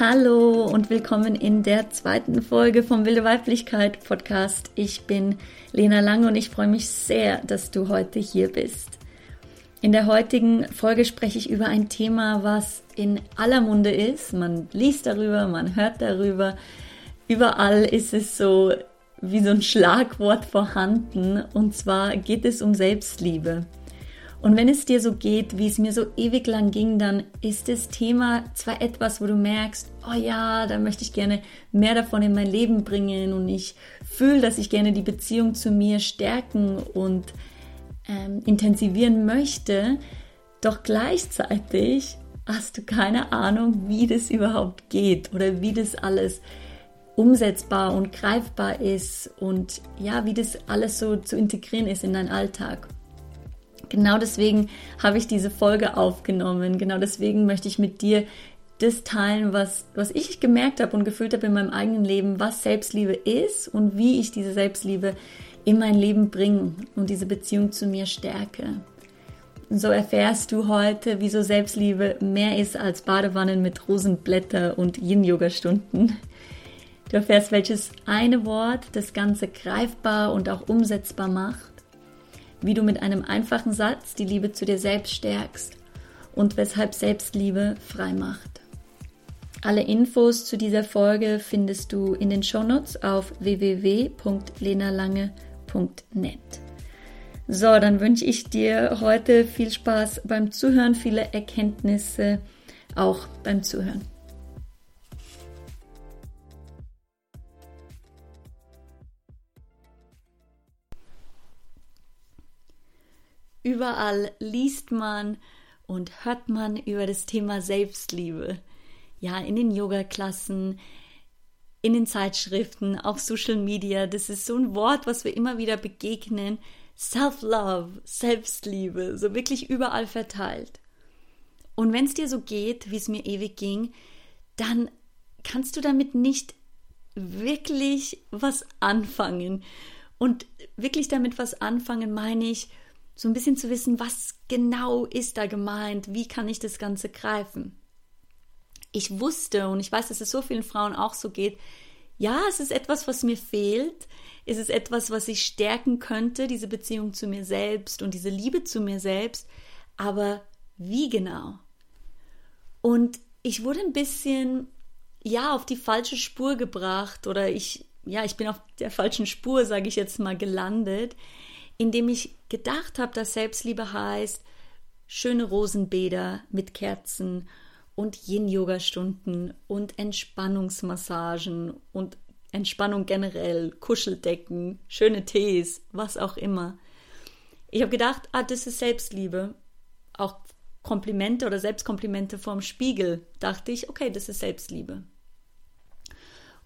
Hallo und willkommen in der zweiten Folge vom Wilde Weiblichkeit Podcast. Ich bin Lena Lange und ich freue mich sehr, dass du heute hier bist. In der heutigen Folge spreche ich über ein Thema, was in aller Munde ist. Man liest darüber, man hört darüber. Überall ist es so wie so ein Schlagwort vorhanden und zwar geht es um Selbstliebe. Und wenn es dir so geht, wie es mir so ewig lang ging, dann ist das Thema zwar etwas, wo du merkst, oh ja, da möchte ich gerne mehr davon in mein Leben bringen und ich fühle, dass ich gerne die Beziehung zu mir stärken und ähm, intensivieren möchte, doch gleichzeitig hast du keine Ahnung, wie das überhaupt geht oder wie das alles umsetzbar und greifbar ist und ja, wie das alles so zu integrieren ist in deinen Alltag. Genau deswegen habe ich diese Folge aufgenommen. Genau deswegen möchte ich mit dir das teilen, was, was ich gemerkt habe und gefühlt habe in meinem eigenen Leben, was Selbstliebe ist und wie ich diese Selbstliebe in mein Leben bringe und diese Beziehung zu mir stärke. So erfährst du heute, wieso Selbstliebe mehr ist als Badewannen mit Rosenblätter und Yin-Yoga-Stunden. Du erfährst, welches eine Wort das Ganze greifbar und auch umsetzbar macht wie du mit einem einfachen Satz die Liebe zu dir selbst stärkst und weshalb Selbstliebe frei macht. Alle Infos zu dieser Folge findest du in den Shownotes auf www.lenalange.net. So, dann wünsche ich dir heute viel Spaß beim Zuhören, viele Erkenntnisse auch beim Zuhören. Überall liest man und hört man über das Thema Selbstliebe. Ja, in den Yoga-Klassen, in den Zeitschriften, auf Social Media. Das ist so ein Wort, was wir immer wieder begegnen. Self-Love, Selbstliebe, so wirklich überall verteilt. Und wenn es dir so geht, wie es mir ewig ging, dann kannst du damit nicht wirklich was anfangen. Und wirklich damit was anfangen meine ich, so ein bisschen zu wissen, was genau ist da gemeint, wie kann ich das Ganze greifen. Ich wusste und ich weiß, dass es so vielen Frauen auch so geht, ja, es ist etwas, was mir fehlt, es ist etwas, was ich stärken könnte, diese Beziehung zu mir selbst und diese Liebe zu mir selbst, aber wie genau? Und ich wurde ein bisschen, ja, auf die falsche Spur gebracht oder ich, ja, ich bin auf der falschen Spur, sage ich jetzt mal, gelandet, indem ich gedacht habe, dass Selbstliebe heißt, schöne Rosenbäder mit Kerzen und Yin-Yoga-Stunden und Entspannungsmassagen und Entspannung generell, Kuscheldecken, schöne Tees, was auch immer. Ich habe gedacht, ah, das ist Selbstliebe. Auch Komplimente oder Selbstkomplimente vorm Spiegel, dachte ich, okay, das ist Selbstliebe.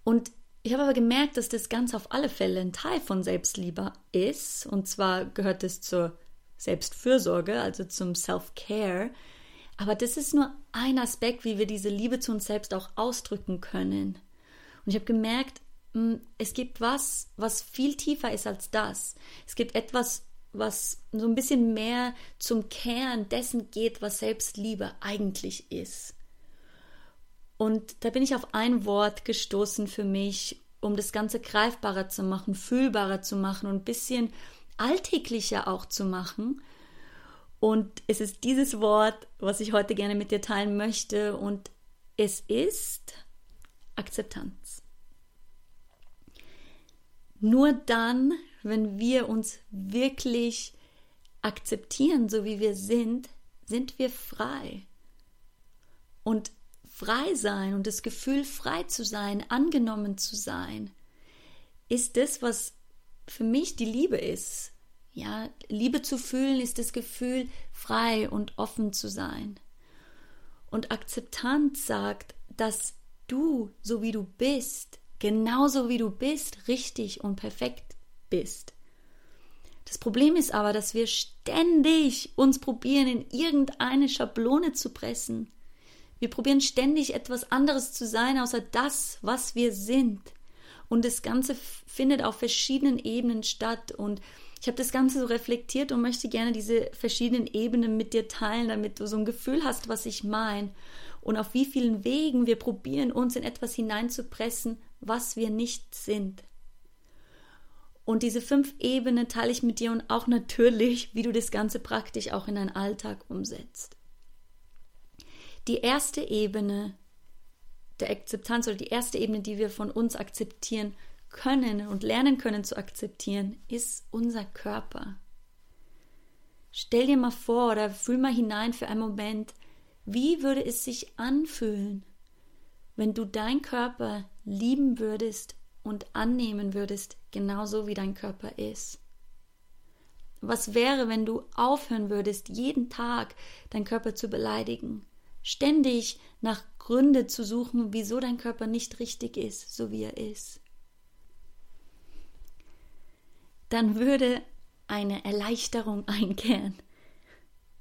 Und ich habe aber gemerkt, dass das ganz auf alle Fälle ein Teil von Selbstliebe ist. Und zwar gehört es zur Selbstfürsorge, also zum Self-Care. Aber das ist nur ein Aspekt, wie wir diese Liebe zu uns selbst auch ausdrücken können. Und ich habe gemerkt, hm, es gibt was, was viel tiefer ist als das. Es gibt etwas, was so ein bisschen mehr zum Kern dessen geht, was Selbstliebe eigentlich ist. Und da bin ich auf ein Wort gestoßen für mich, um das Ganze greifbarer zu machen, fühlbarer zu machen und ein bisschen alltäglicher auch zu machen. Und es ist dieses Wort, was ich heute gerne mit dir teilen möchte. Und es ist Akzeptanz. Nur dann, wenn wir uns wirklich akzeptieren, so wie wir sind, sind wir frei. Und frei sein und das Gefühl, frei zu sein, angenommen zu sein, ist das, was für mich die Liebe ist. Ja, Liebe zu fühlen ist das Gefühl, frei und offen zu sein. Und Akzeptanz sagt, dass du, so wie du bist, genauso wie du bist, richtig und perfekt bist. Das Problem ist aber, dass wir ständig uns probieren, in irgendeine Schablone zu pressen wir probieren ständig etwas anderes zu sein, außer das, was wir sind. Und das Ganze findet auf verschiedenen Ebenen statt. Und ich habe das Ganze so reflektiert und möchte gerne diese verschiedenen Ebenen mit dir teilen, damit du so ein Gefühl hast, was ich meine. und auf wie vielen Wegen wir probieren, uns in etwas hineinzupressen, was wir nicht sind. Und diese fünf Ebenen teile ich mit dir und auch natürlich, wie du das Ganze praktisch auch in deinen Alltag umsetzt. Die erste Ebene der Akzeptanz oder die erste Ebene, die wir von uns akzeptieren können und lernen können zu akzeptieren, ist unser Körper. Stell dir mal vor oder fühl mal hinein für einen Moment, wie würde es sich anfühlen, wenn du deinen Körper lieben würdest und annehmen würdest, genauso wie dein Körper ist? Was wäre, wenn du aufhören würdest, jeden Tag deinen Körper zu beleidigen, ständig nach Gründe zu suchen, wieso dein Körper nicht richtig ist, so wie er ist? Dann würde eine Erleichterung einkehren.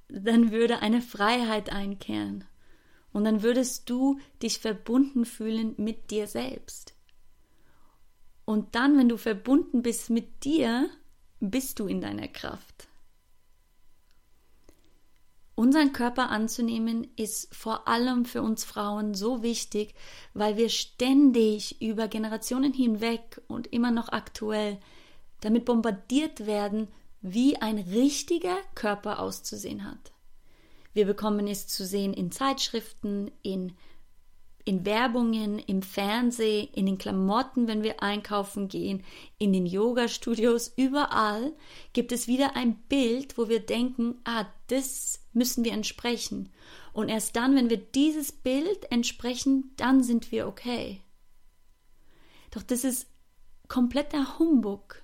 Dann würde eine Freiheit einkehren. Und dann würdest du dich verbunden fühlen mit dir selbst. Und dann, wenn du verbunden bist mit dir, bist du in deiner Kraft. Unseren Körper anzunehmen ist vor allem für uns Frauen so wichtig, weil wir ständig über Generationen hinweg und immer noch aktuell damit bombardiert werden, wie ein richtiger Körper auszusehen hat. Wir bekommen es zu sehen in Zeitschriften, in in Werbungen, im Fernsehen, in den Klamotten, wenn wir einkaufen gehen, in den Yoga-Studios, überall gibt es wieder ein Bild, wo wir denken, ah, das müssen wir entsprechen. Und erst dann, wenn wir dieses Bild entsprechen, dann sind wir okay. Doch das ist kompletter Humbug.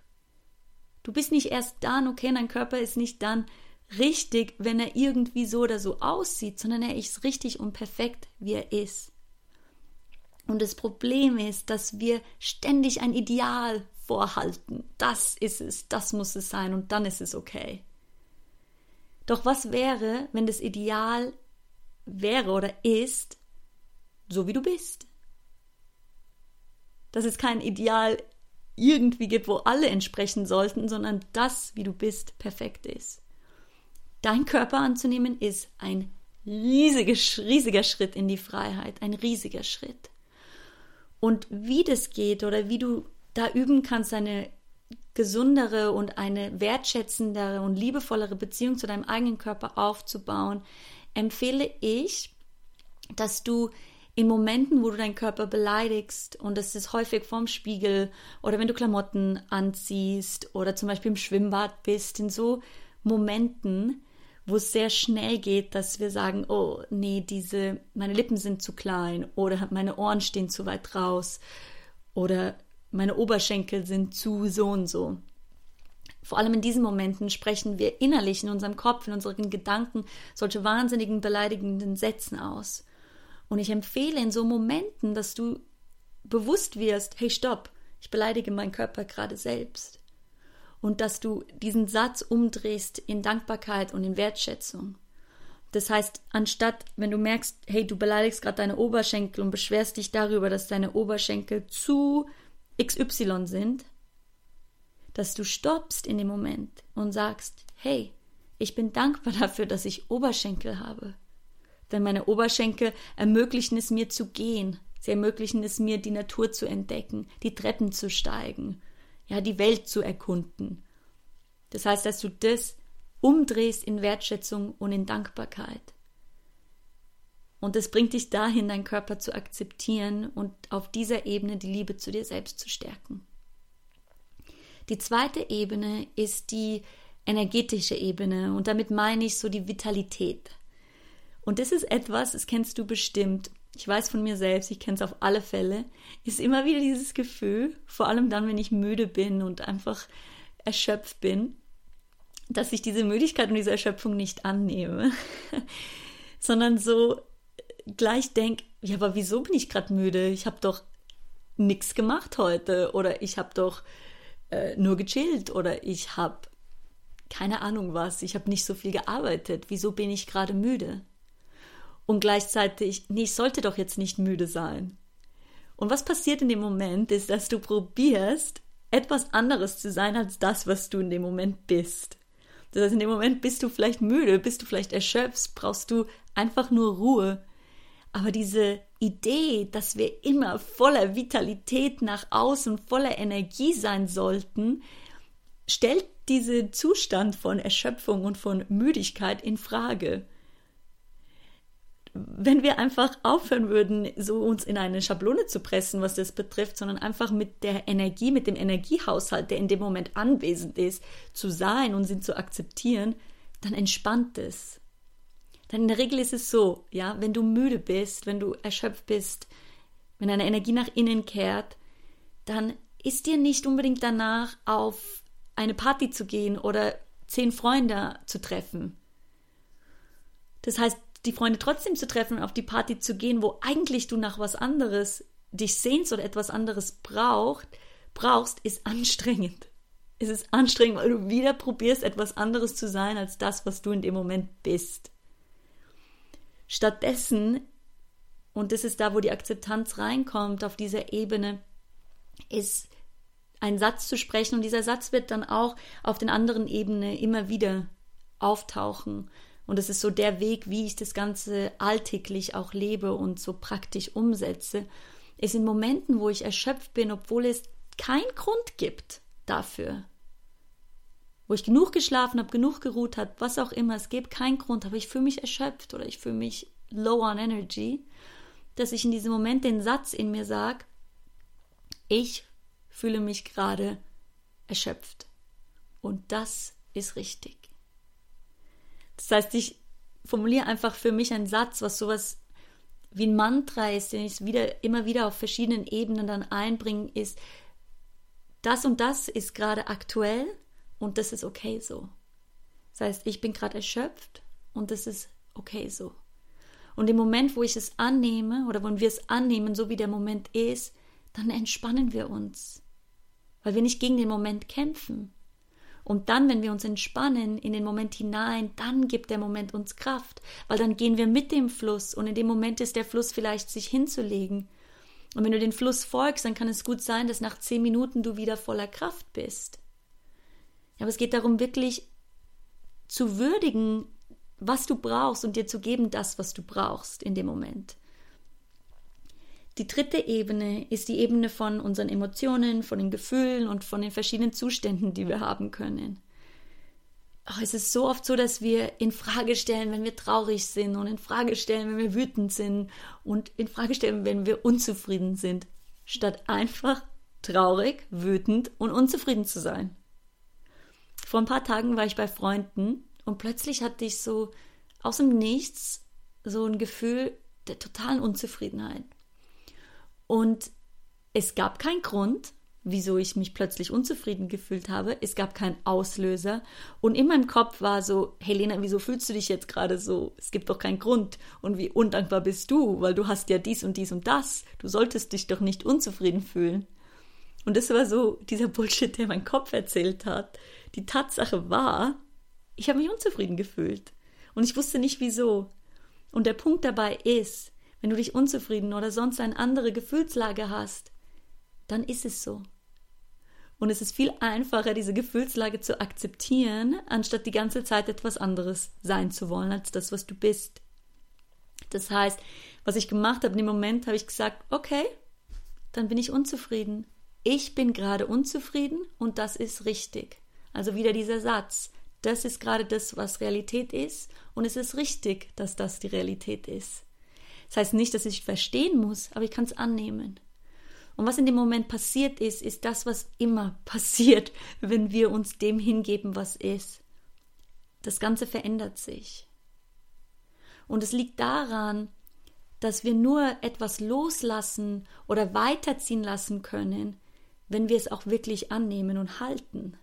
Du bist nicht erst dann okay, dein Körper ist nicht dann richtig, wenn er irgendwie so oder so aussieht, sondern er ist richtig und perfekt, wie er ist. Und das Problem ist, dass wir ständig ein Ideal vorhalten. Das ist es, das muss es sein und dann ist es okay. Doch was wäre, wenn das Ideal wäre oder ist, so wie du bist? Dass es kein Ideal irgendwie gibt, wo alle entsprechen sollten, sondern das, wie du bist, perfekt ist. Dein Körper anzunehmen ist ein riesiger, riesiger Schritt in die Freiheit, ein riesiger Schritt. Und wie das geht oder wie du da üben kannst, eine gesundere und eine wertschätzendere und liebevollere Beziehung zu deinem eigenen Körper aufzubauen, empfehle ich, dass du in Momenten, wo du deinen Körper beleidigst, und das ist häufig vorm Spiegel oder wenn du Klamotten anziehst oder zum Beispiel im Schwimmbad bist, in so Momenten, wo es sehr schnell geht, dass wir sagen, oh nee, diese, meine Lippen sind zu klein oder meine Ohren stehen zu weit raus oder meine Oberschenkel sind zu so und so. Vor allem in diesen Momenten sprechen wir innerlich in unserem Kopf, in unseren Gedanken solche wahnsinnigen beleidigenden Sätzen aus. Und ich empfehle in so Momenten, dass du bewusst wirst, hey stopp, ich beleidige meinen Körper gerade selbst und dass du diesen Satz umdrehst in Dankbarkeit und in Wertschätzung. Das heißt, anstatt, wenn du merkst, hey, du beleidigst gerade deine Oberschenkel und beschwerst dich darüber, dass deine Oberschenkel zu XY sind, dass du stoppst in dem Moment und sagst, hey, ich bin dankbar dafür, dass ich Oberschenkel habe. Denn meine Oberschenkel ermöglichen es mir zu gehen. Sie ermöglichen es mir, die Natur zu entdecken, die Treppen zu steigen ja, die Welt zu erkunden. Das heißt, dass du das umdrehst in Wertschätzung und in Dankbarkeit. Und es bringt dich dahin, deinen Körper zu akzeptieren und auf dieser Ebene die Liebe zu dir selbst zu stärken. Die zweite Ebene ist die energetische Ebene und damit meine ich so die Vitalität. Und das ist etwas, das kennst du bestimmt, ich weiß von mir selbst, ich kenne es auf alle Fälle, ist immer wieder dieses Gefühl, vor allem dann, wenn ich müde bin und einfach erschöpft bin, dass ich diese Müdigkeit und diese Erschöpfung nicht annehme, sondern so gleich denke, ja, aber wieso bin ich gerade müde? Ich habe doch nichts gemacht heute oder ich habe doch äh, nur gechillt oder ich habe keine Ahnung was, ich habe nicht so viel gearbeitet. Wieso bin ich gerade müde? und gleichzeitig, nee, ich sollte doch jetzt nicht müde sein. Und was passiert in dem Moment, ist, dass du probierst, etwas anderes zu sein als das, was du in dem Moment bist. Das heißt, in dem Moment bist du vielleicht müde, bist du vielleicht erschöpft, brauchst du einfach nur Ruhe. Aber diese Idee, dass wir immer voller Vitalität nach außen, voller Energie sein sollten, stellt diesen Zustand von Erschöpfung und von Müdigkeit in Frage. Wenn wir einfach aufhören würden, so uns in eine Schablone zu pressen, was das betrifft, sondern einfach mit der Energie, mit dem Energiehaushalt, der in dem Moment anwesend ist, zu sein und sie zu akzeptieren, dann entspannt es. Denn in der Regel ist es so, ja, wenn du müde bist, wenn du erschöpft bist, wenn deine Energie nach innen kehrt, dann ist dir nicht unbedingt danach auf eine Party zu gehen oder zehn Freunde zu treffen. Das heißt, die Freunde trotzdem zu treffen und auf die Party zu gehen, wo eigentlich du nach was anderes dich sehnst oder etwas anderes braucht, brauchst, ist anstrengend. Es ist anstrengend, weil du wieder probierst, etwas anderes zu sein als das, was du in dem Moment bist. Stattdessen, und das ist da, wo die Akzeptanz reinkommt, auf dieser Ebene, ist einen Satz zu sprechen und dieser Satz wird dann auch auf den anderen Ebenen immer wieder auftauchen. Und es ist so der Weg, wie ich das Ganze alltäglich auch lebe und so praktisch umsetze, ist in Momenten, wo ich erschöpft bin, obwohl es keinen Grund gibt dafür. Wo ich genug geschlafen habe, genug geruht habe, was auch immer, es gibt keinen Grund, aber ich fühle mich erschöpft oder ich fühle mich low on energy, dass ich in diesem Moment den Satz in mir sage, ich fühle mich gerade erschöpft. Und das ist richtig. Das heißt, ich formuliere einfach für mich einen Satz, was sowas wie ein Mantra ist, den ich wieder, immer wieder auf verschiedenen Ebenen dann einbringe, ist, das und das ist gerade aktuell und das ist okay so. Das heißt, ich bin gerade erschöpft und das ist okay so. Und im Moment, wo ich es annehme oder wenn wir es annehmen, so wie der Moment ist, dann entspannen wir uns weil wir nicht gegen den Moment kämpfen. Und dann, wenn wir uns entspannen in den Moment hinein, dann gibt der Moment uns Kraft, weil dann gehen wir mit dem Fluss und in dem Moment ist der Fluss vielleicht sich hinzulegen. Und wenn du den Fluss folgst, dann kann es gut sein, dass nach zehn Minuten du wieder voller Kraft bist. Aber es geht darum, wirklich zu würdigen, was du brauchst und dir zu geben, das, was du brauchst in dem Moment. Die dritte Ebene ist die Ebene von unseren Emotionen, von den Gefühlen und von den verschiedenen Zuständen, die wir haben können. Ach, es ist so oft so, dass wir in Frage stellen, wenn wir traurig sind und in Frage stellen, wenn wir wütend sind und in Frage stellen, wenn wir unzufrieden sind, statt einfach traurig, wütend und unzufrieden zu sein. Vor ein paar Tagen war ich bei Freunden und plötzlich hatte ich so aus dem Nichts so ein Gefühl der totalen Unzufriedenheit. Und es gab keinen Grund, wieso ich mich plötzlich unzufrieden gefühlt habe. Es gab keinen Auslöser. Und in meinem Kopf war so, Helena, wieso fühlst du dich jetzt gerade so? Es gibt doch keinen Grund. Und wie undankbar bist du, weil du hast ja dies und dies und das. Du solltest dich doch nicht unzufrieden fühlen. Und das war so dieser Bullshit, der mein Kopf erzählt hat. Die Tatsache war, ich habe mich unzufrieden gefühlt. Und ich wusste nicht wieso. Und der Punkt dabei ist, wenn du dich unzufrieden oder sonst eine andere Gefühlslage hast, dann ist es so. Und es ist viel einfacher, diese Gefühlslage zu akzeptieren, anstatt die ganze Zeit etwas anderes sein zu wollen als das, was du bist. Das heißt, was ich gemacht habe, in dem Moment habe ich gesagt, okay, dann bin ich unzufrieden. Ich bin gerade unzufrieden und das ist richtig. Also wieder dieser Satz. Das ist gerade das, was Realität ist und es ist richtig, dass das die Realität ist. Das heißt nicht, dass ich verstehen muss, aber ich kann es annehmen. Und was in dem Moment passiert ist, ist das, was immer passiert, wenn wir uns dem hingeben, was ist. Das Ganze verändert sich. Und es liegt daran, dass wir nur etwas loslassen oder weiterziehen lassen können, wenn wir es auch wirklich annehmen und halten.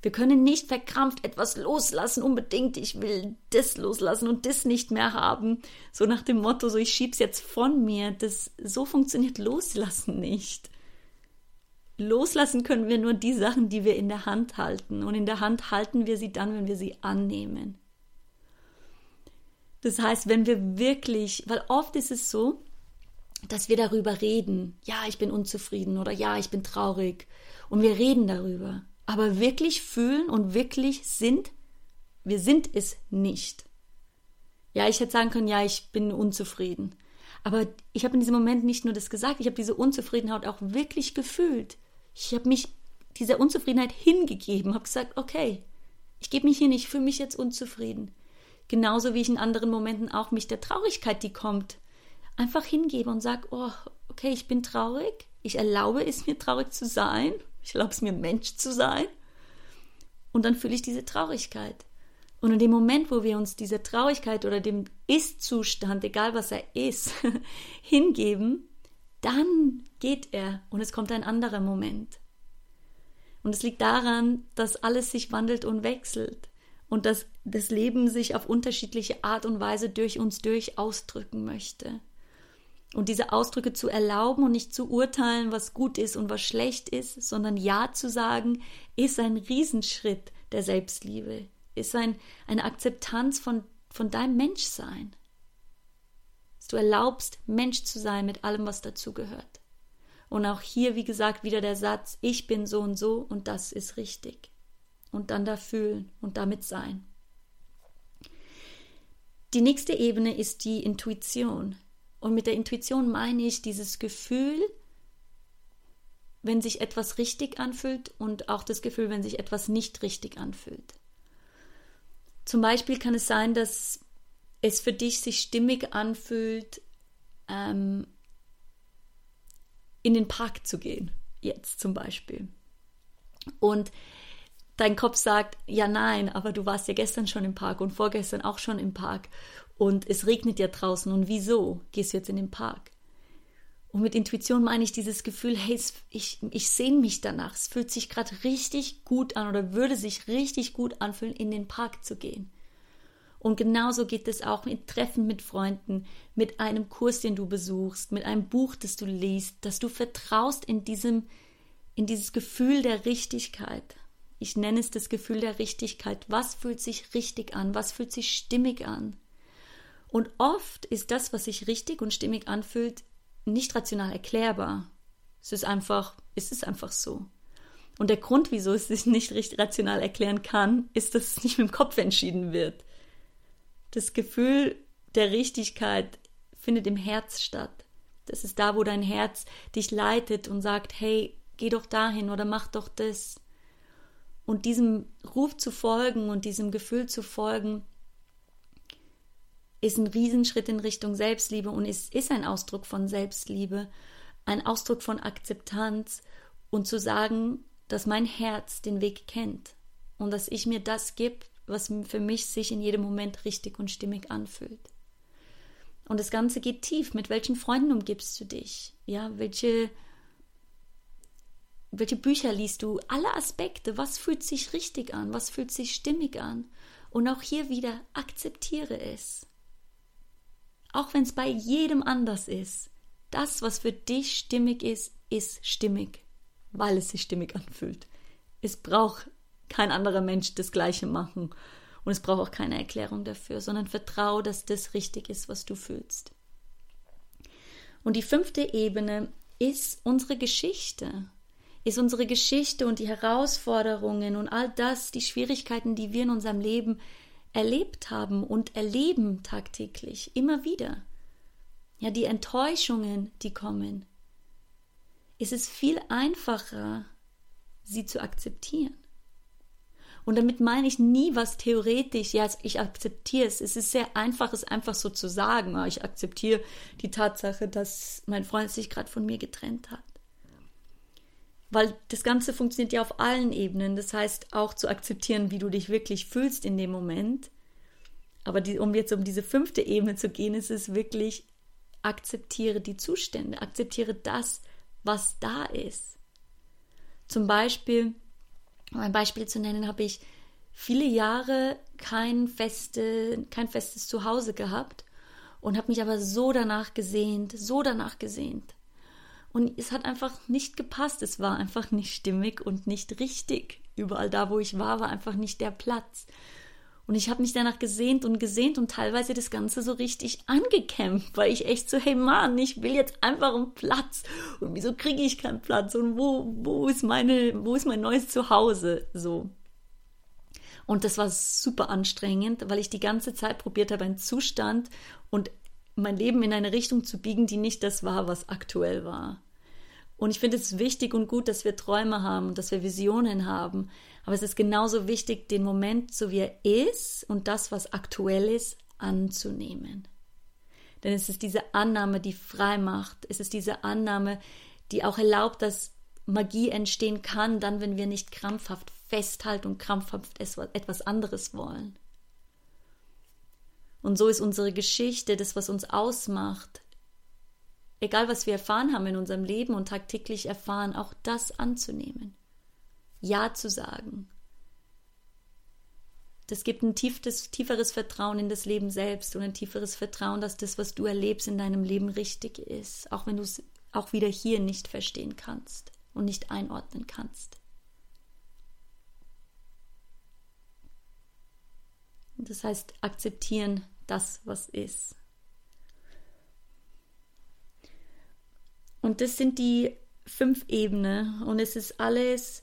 Wir können nicht verkrampft etwas loslassen, unbedingt, ich will das loslassen und das nicht mehr haben. So nach dem Motto, so ich schieb's jetzt von mir. Das, so funktioniert Loslassen nicht. Loslassen können wir nur die Sachen, die wir in der Hand halten. Und in der Hand halten wir sie dann, wenn wir sie annehmen. Das heißt, wenn wir wirklich, weil oft ist es so, dass wir darüber reden. Ja, ich bin unzufrieden oder ja, ich bin traurig. Und wir reden darüber aber wirklich fühlen und wirklich sind, wir sind es nicht. Ja, ich hätte sagen können, ja, ich bin unzufrieden. Aber ich habe in diesem Moment nicht nur das gesagt, ich habe diese Unzufriedenheit auch wirklich gefühlt. Ich habe mich dieser Unzufriedenheit hingegeben, habe gesagt, okay, ich gebe mich hin, ich fühle mich jetzt unzufrieden. Genauso wie ich in anderen Momenten auch mich der Traurigkeit, die kommt, einfach hingebe und sage, oh, okay, ich bin traurig, ich erlaube es mir traurig zu sein, ich erlaube es mir Mensch zu sein. Und dann fühle ich diese Traurigkeit. Und in dem Moment, wo wir uns dieser Traurigkeit oder dem Ist-Zustand, egal was er ist, hingeben, dann geht er und es kommt ein anderer Moment. Und es liegt daran, dass alles sich wandelt und wechselt und dass das Leben sich auf unterschiedliche Art und Weise durch uns durch ausdrücken möchte. Und diese Ausdrücke zu erlauben und nicht zu urteilen, was gut ist und was schlecht ist, sondern Ja zu sagen, ist ein Riesenschritt der Selbstliebe, ist ein, eine Akzeptanz von, von deinem Menschsein. Dass du erlaubst, Mensch zu sein mit allem, was dazugehört. Und auch hier, wie gesagt, wieder der Satz, ich bin so und so und das ist richtig. Und dann da fühlen und damit sein. Die nächste Ebene ist die Intuition. Und mit der Intuition meine ich dieses Gefühl, wenn sich etwas richtig anfühlt und auch das Gefühl, wenn sich etwas nicht richtig anfühlt. Zum Beispiel kann es sein, dass es für dich sich stimmig anfühlt, ähm, in den Park zu gehen, jetzt zum Beispiel. Und dein Kopf sagt, ja nein, aber du warst ja gestern schon im Park und vorgestern auch schon im Park und es regnet ja draußen und wieso gehst du jetzt in den Park? Und mit Intuition meine ich dieses Gefühl, hey, ich, ich sehne mich danach. Es fühlt sich gerade richtig gut an oder würde sich richtig gut anfühlen, in den Park zu gehen. Und genauso geht es auch mit Treffen mit Freunden, mit einem Kurs, den du besuchst, mit einem Buch, das du liest, dass du vertraust in diesem, in dieses Gefühl der Richtigkeit. Ich nenne es das Gefühl der Richtigkeit. Was fühlt sich richtig an? Was fühlt sich stimmig an? Und oft ist das, was sich richtig und stimmig anfühlt, nicht rational erklärbar. Es ist einfach, es ist einfach so. Und der Grund, wieso es sich nicht richtig rational erklären kann, ist, dass es nicht mit dem Kopf entschieden wird. Das Gefühl der Richtigkeit findet im Herz statt. Das ist da, wo dein Herz dich leitet und sagt, hey, geh doch dahin oder mach doch das. Und diesem Ruf zu folgen und diesem Gefühl zu folgen, ist ein Riesenschritt in Richtung Selbstliebe und ist, ist ein Ausdruck von Selbstliebe, ein Ausdruck von Akzeptanz und zu sagen, dass mein Herz den Weg kennt und dass ich mir das gebe, was für mich sich in jedem Moment richtig und stimmig anfühlt. Und das Ganze geht tief. Mit welchen Freunden umgibst du dich? Ja, welche, welche Bücher liest du? Alle Aspekte. Was fühlt sich richtig an? Was fühlt sich stimmig an? Und auch hier wieder akzeptiere es. Auch wenn es bei jedem anders ist. Das, was für dich stimmig ist, ist stimmig, weil es sich stimmig anfühlt. Es braucht kein anderer Mensch das Gleiche machen. Und es braucht auch keine Erklärung dafür, sondern vertraue, dass das richtig ist, was du fühlst. Und die fünfte Ebene ist unsere Geschichte. Ist unsere Geschichte und die Herausforderungen und all das, die Schwierigkeiten, die wir in unserem Leben erlebt haben und erleben tagtäglich, immer wieder. Ja, die Enttäuschungen, die kommen. ist Es viel einfacher, sie zu akzeptieren. Und damit meine ich nie was theoretisch, ja, ich akzeptiere es. Es ist sehr einfach, es einfach so zu sagen. Ah, ich akzeptiere die Tatsache, dass mein Freund sich gerade von mir getrennt hat. Weil das Ganze funktioniert ja auf allen Ebenen. Das heißt, auch zu akzeptieren, wie du dich wirklich fühlst in dem Moment. Aber die, um jetzt um diese fünfte Ebene zu gehen, ist es wirklich, akzeptiere die Zustände, akzeptiere das, was da ist. Zum Beispiel, um ein Beispiel zu nennen, habe ich viele Jahre kein, feste, kein festes Zuhause gehabt und habe mich aber so danach gesehnt, so danach gesehnt. Und es hat einfach nicht gepasst. Es war einfach nicht stimmig und nicht richtig. Überall da, wo ich war, war einfach nicht der Platz. Und ich habe mich danach gesehnt und gesehnt und teilweise das Ganze so richtig angekämpft, weil ich echt so, hey Mann, ich will jetzt einfach einen Platz. Und wieso kriege ich keinen Platz? Und wo, wo ist meine, wo ist mein neues Zuhause? So. Und das war super anstrengend, weil ich die ganze Zeit probiert habe, einen Zustand und mein Leben in eine Richtung zu biegen, die nicht das war, was aktuell war. Und ich finde es wichtig und gut, dass wir Träume haben und dass wir Visionen haben. Aber es ist genauso wichtig, den Moment, so wie er ist und das, was aktuell ist, anzunehmen. Denn es ist diese Annahme, die frei macht. Es ist diese Annahme, die auch erlaubt, dass Magie entstehen kann, dann, wenn wir nicht krampfhaft festhalten und krampfhaft etwas anderes wollen. Und so ist unsere Geschichte, das, was uns ausmacht, egal was wir erfahren haben in unserem Leben und tagtäglich erfahren, auch das anzunehmen. Ja zu sagen. Das gibt ein tiefes, tieferes Vertrauen in das Leben selbst und ein tieferes Vertrauen, dass das, was du erlebst in deinem Leben, richtig ist, auch wenn du es auch wieder hier nicht verstehen kannst und nicht einordnen kannst. Das heißt, akzeptieren das, was ist. Und das sind die fünf Ebenen und es ist alles,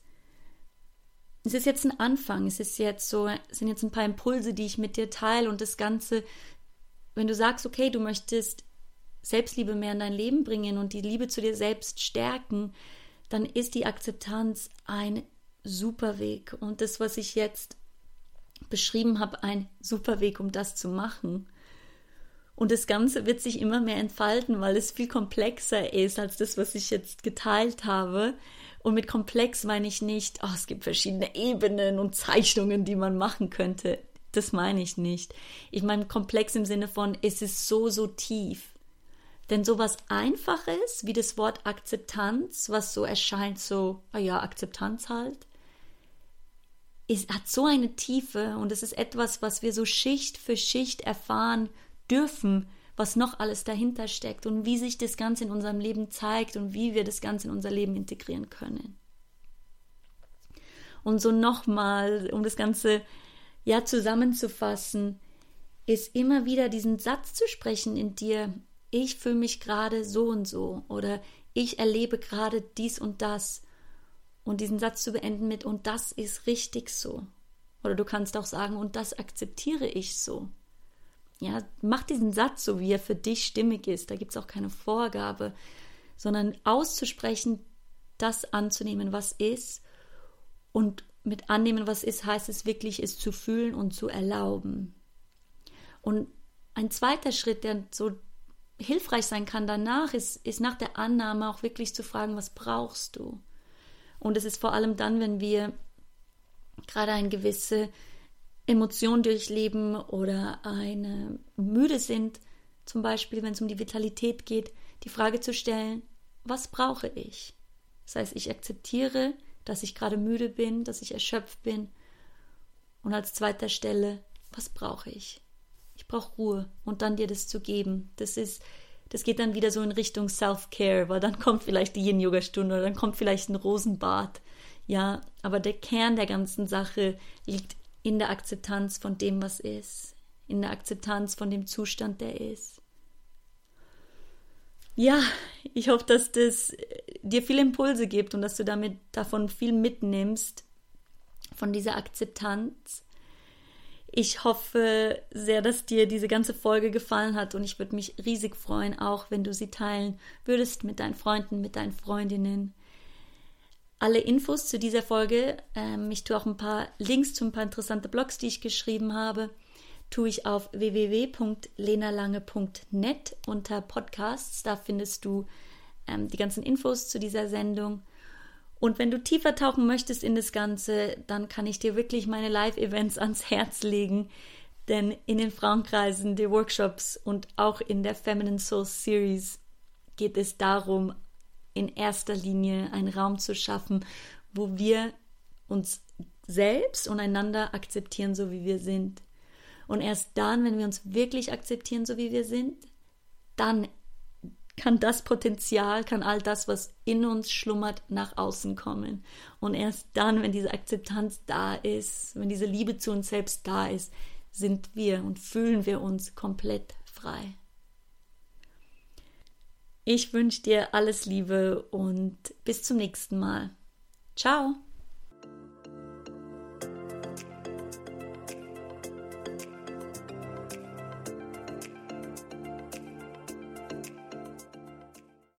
es ist jetzt ein Anfang, es ist jetzt so, sind jetzt ein paar Impulse, die ich mit dir teile und das Ganze, wenn du sagst, okay, du möchtest Selbstliebe mehr in dein Leben bringen und die Liebe zu dir selbst stärken, dann ist die Akzeptanz ein super Weg. Und das, was ich jetzt beschrieben habe, ein super Weg, um das zu machen. Und das Ganze wird sich immer mehr entfalten, weil es viel komplexer ist als das, was ich jetzt geteilt habe. Und mit komplex meine ich nicht, oh, es gibt verschiedene Ebenen und Zeichnungen, die man machen könnte. Das meine ich nicht. Ich meine komplex im Sinne von, es ist so, so tief. Denn sowas Einfaches wie das Wort Akzeptanz, was so erscheint, so, ah ja, Akzeptanz halt, ist, hat so eine Tiefe und es ist etwas, was wir so Schicht für Schicht erfahren dürfen, was noch alles dahinter steckt und wie sich das Ganze in unserem Leben zeigt und wie wir das Ganze in unser Leben integrieren können. Und so nochmal, um das Ganze ja zusammenzufassen, ist immer wieder diesen Satz zu sprechen in dir, ich fühle mich gerade so und so oder ich erlebe gerade dies und das und diesen Satz zu beenden mit und das ist richtig so. Oder du kannst auch sagen und das akzeptiere ich so. Ja, mach diesen Satz so, wie er für dich stimmig ist. Da gibt es auch keine Vorgabe, sondern auszusprechen, das anzunehmen, was ist. Und mit annehmen, was ist, heißt es wirklich, es zu fühlen und zu erlauben. Und ein zweiter Schritt, der so hilfreich sein kann danach, ist, ist nach der Annahme auch wirklich zu fragen, was brauchst du? Und es ist vor allem dann, wenn wir gerade eine gewisse Emotion durchleben oder eine müde sind, zum Beispiel, wenn es um die Vitalität geht, die Frage zu stellen, was brauche ich? Das heißt, ich akzeptiere, dass ich gerade müde bin, dass ich erschöpft bin. Und als zweiter Stelle, was brauche ich? Ich brauche Ruhe und dann dir das zu geben. Das ist das geht dann wieder so in Richtung Self-Care, weil dann kommt vielleicht die Yin-Yoga-Stunde oder dann kommt vielleicht ein Rosenbad. Ja, aber der Kern der ganzen Sache liegt in der Akzeptanz von dem, was ist, in der Akzeptanz von dem Zustand, der ist. Ja, ich hoffe, dass das dir viele Impulse gibt und dass du damit davon viel mitnimmst, von dieser Akzeptanz ich hoffe sehr, dass dir diese ganze Folge gefallen hat und ich würde mich riesig freuen, auch wenn du sie teilen würdest mit deinen Freunden, mit deinen Freundinnen. Alle Infos zu dieser Folge, ähm, ich tue auch ein paar Links zu ein paar interessante Blogs, die ich geschrieben habe, tue ich auf www.lenalange.net unter Podcasts. Da findest du ähm, die ganzen Infos zu dieser Sendung. Und wenn du tiefer tauchen möchtest in das Ganze, dann kann ich dir wirklich meine Live-Events ans Herz legen. Denn in den Frauenkreisen, den Workshops und auch in der Feminine Soul Series geht es darum, in erster Linie einen Raum zu schaffen, wo wir uns selbst und einander akzeptieren, so wie wir sind. Und erst dann, wenn wir uns wirklich akzeptieren, so wie wir sind, dann kann das Potenzial, kann all das, was in uns schlummert, nach außen kommen. Und erst dann, wenn diese Akzeptanz da ist, wenn diese Liebe zu uns selbst da ist, sind wir und fühlen wir uns komplett frei. Ich wünsche dir alles Liebe und bis zum nächsten Mal. Ciao.